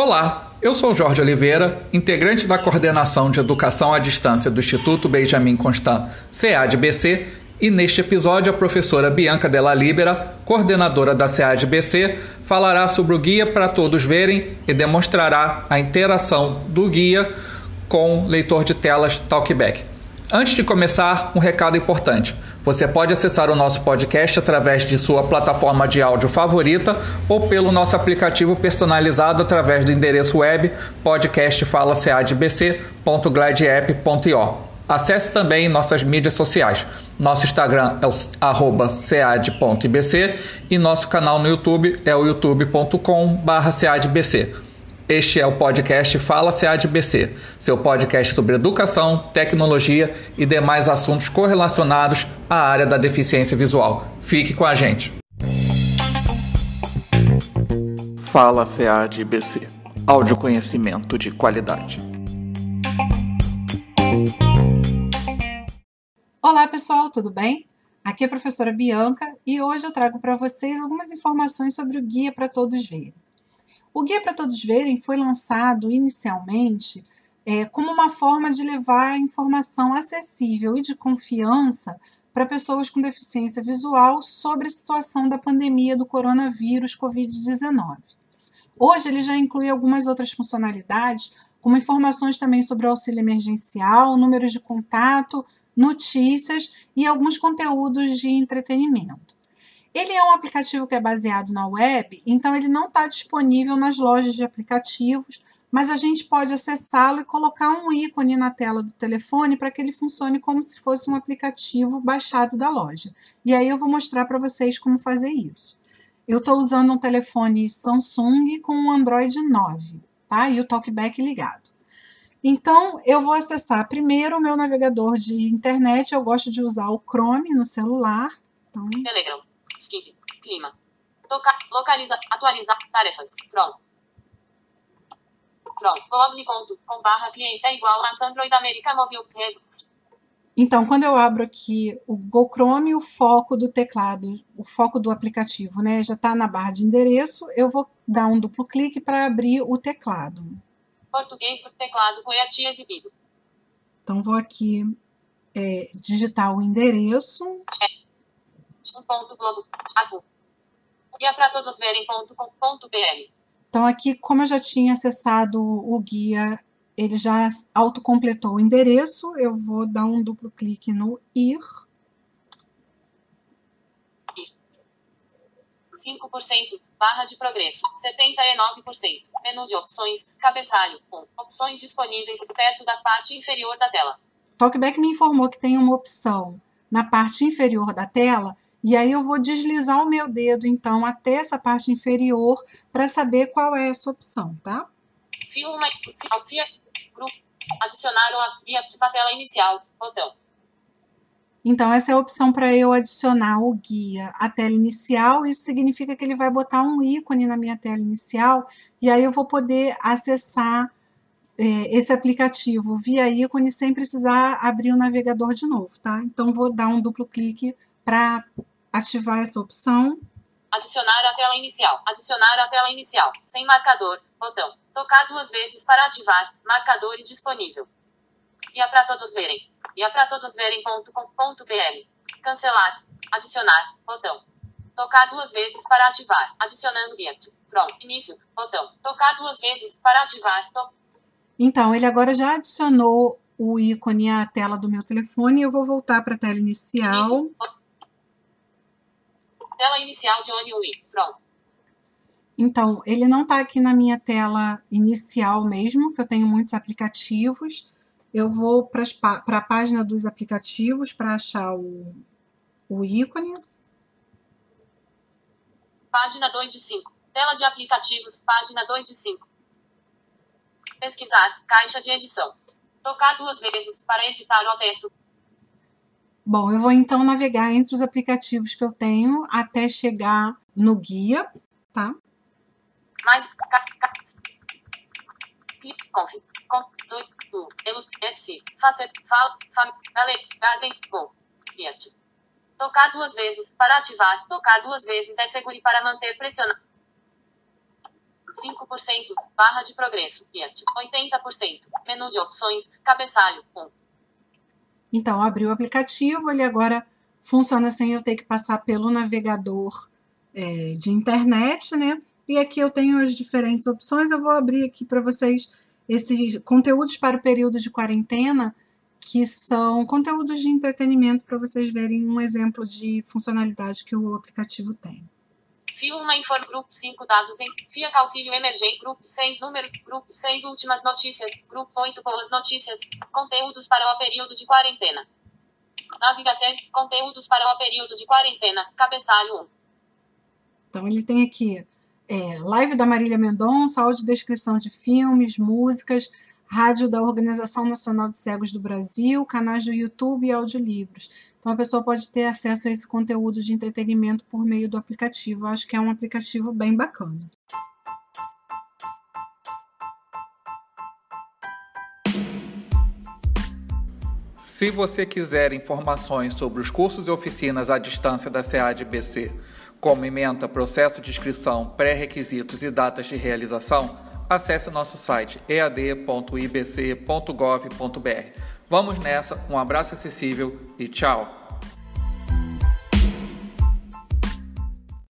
Olá, eu sou Jorge Oliveira, integrante da coordenação de educação à distância do Instituto Benjamin Constant CADBC, e neste episódio a professora Bianca Della Libera, coordenadora da CADBC, falará sobre o guia para todos verem e demonstrará a interação do guia com leitor de telas Talkback. Antes de começar, um recado importante. Você pode acessar o nosso podcast através de sua plataforma de áudio favorita ou pelo nosso aplicativo personalizado através do endereço web podcastfalacadbc.glideapp.io. Acesse também nossas mídias sociais. Nosso Instagram é o cead.ibc e nosso canal no YouTube é o youtube.com/ceadbc. Este é o podcast Fala CADBC, seu podcast sobre educação, tecnologia e demais assuntos correlacionados à área da deficiência visual. Fique com a gente. Fala CADBC, áudio conhecimento de qualidade. Olá pessoal, tudo bem? Aqui é a professora Bianca e hoje eu trago para vocês algumas informações sobre o Guia para Todos Verem. O Guia para Todos Verem foi lançado inicialmente é, como uma forma de levar informação acessível e de confiança para pessoas com deficiência visual sobre a situação da pandemia do coronavírus Covid-19. Hoje ele já inclui algumas outras funcionalidades, como informações também sobre o auxílio emergencial, números de contato, notícias e alguns conteúdos de entretenimento. Ele é um aplicativo que é baseado na web, então ele não está disponível nas lojas de aplicativos, mas a gente pode acessá-lo e colocar um ícone na tela do telefone para que ele funcione como se fosse um aplicativo baixado da loja. E aí eu vou mostrar para vocês como fazer isso. Eu estou usando um telefone Samsung com um Android 9, tá? E o TalkBack ligado. Então, eu vou acessar primeiro o meu navegador de internet. Eu gosto de usar o Chrome no celular. Então... Telegram. Skip. Clima. Tocar. Localiza. Atualizar. Tarefas. Pronto. Pronto. Google.com barra cliente é igual a Android America Mobile. Então, quando eu abro aqui o Google Chrome, o foco do teclado, o foco do aplicativo, né, já está na barra de endereço, eu vou dar um duplo clique para abrir o teclado. Português do teclado QWERTY exibido. Então, vou aqui é, digitar o endereço. É um ponto globo, e é para todos verem ponto com, ponto br. Então aqui, como eu já tinha acessado o guia, ele já autocompletou o endereço, eu vou dar um duplo clique no ir. 5%, barra de progresso, 79%, menu de opções, cabeçalho, 1, opções disponíveis perto da parte inferior da tela. Talkback me informou que tem uma opção na parte inferior da tela e aí eu vou deslizar o meu dedo, então, até essa parte inferior para saber qual é essa opção, tá? Filma, via, grupo, adicionar ou via tela inicial, botão. Então, essa é a opção para eu adicionar o guia à tela inicial. Isso significa que ele vai botar um ícone na minha tela inicial e aí eu vou poder acessar é, esse aplicativo via ícone sem precisar abrir o navegador de novo, tá? Então, vou dar um duplo clique para ativar essa opção. Adicionar a tela inicial. Adicionar a tela inicial. Sem marcador. Botão. Tocar duas vezes para ativar. Marcadores disponível. E é para todos verem. E é para todos verem.com.br. Cancelar. Adicionar. Botão. Tocar duas vezes para ativar. Adicionando React. Pronto. Início. Botão. Tocar duas vezes para ativar. To... Então, ele agora já adicionou o ícone à tela do meu telefone. Eu vou voltar para a tela inicial. Início. Tela inicial de ONUI. Pronto. Então, ele não está aqui na minha tela inicial mesmo, que eu tenho muitos aplicativos. Eu vou para a página dos aplicativos para achar o, o ícone. Página 2 de 5. Tela de aplicativos, página 2 de 5. Pesquisar, caixa de edição. Tocar duas vezes para editar o texto. Bom, eu vou então navegar entre os aplicativos que eu tenho até chegar no guia, tá? Mais conf cliente tocar duas vezes para ativar tocar duas vezes é seguro para manter pressionado 5%, barra de progresso, Fiat, 80%, menu de opções, cabeçalho, 1. Então, abri o aplicativo, ele agora funciona sem eu ter que passar pelo navegador é, de internet, né? E aqui eu tenho as diferentes opções. Eu vou abrir aqui para vocês esses conteúdos para o período de quarentena, que são conteúdos de entretenimento para vocês verem um exemplo de funcionalidade que o aplicativo tem. Fio 1 Infor Grupo 5 dados em FIA Auxílio Emergente Grupo 6 números Grupo 6 últimas notícias Grupo 8 boas notícias Conteúdos para o período de quarentena. Navigatel Conteúdos para o período de quarentena Cabeçalho 1 Então ele tem aqui é, live da Marília Mendonça, audiodescrição de filmes, músicas, rádio da Organização Nacional de Cegos do Brasil, canais do YouTube e audiolivros. Então a pessoa pode ter acesso a esse conteúdo de entretenimento por meio do aplicativo. Eu acho que é um aplicativo bem bacana. Se você quiser informações sobre os cursos e oficinas à distância da SEAD-BC, como ementa, processo de inscrição, pré-requisitos e datas de realização, acesse nosso site ead.ibc.gov.br. Vamos nessa, um abraço acessível e tchau!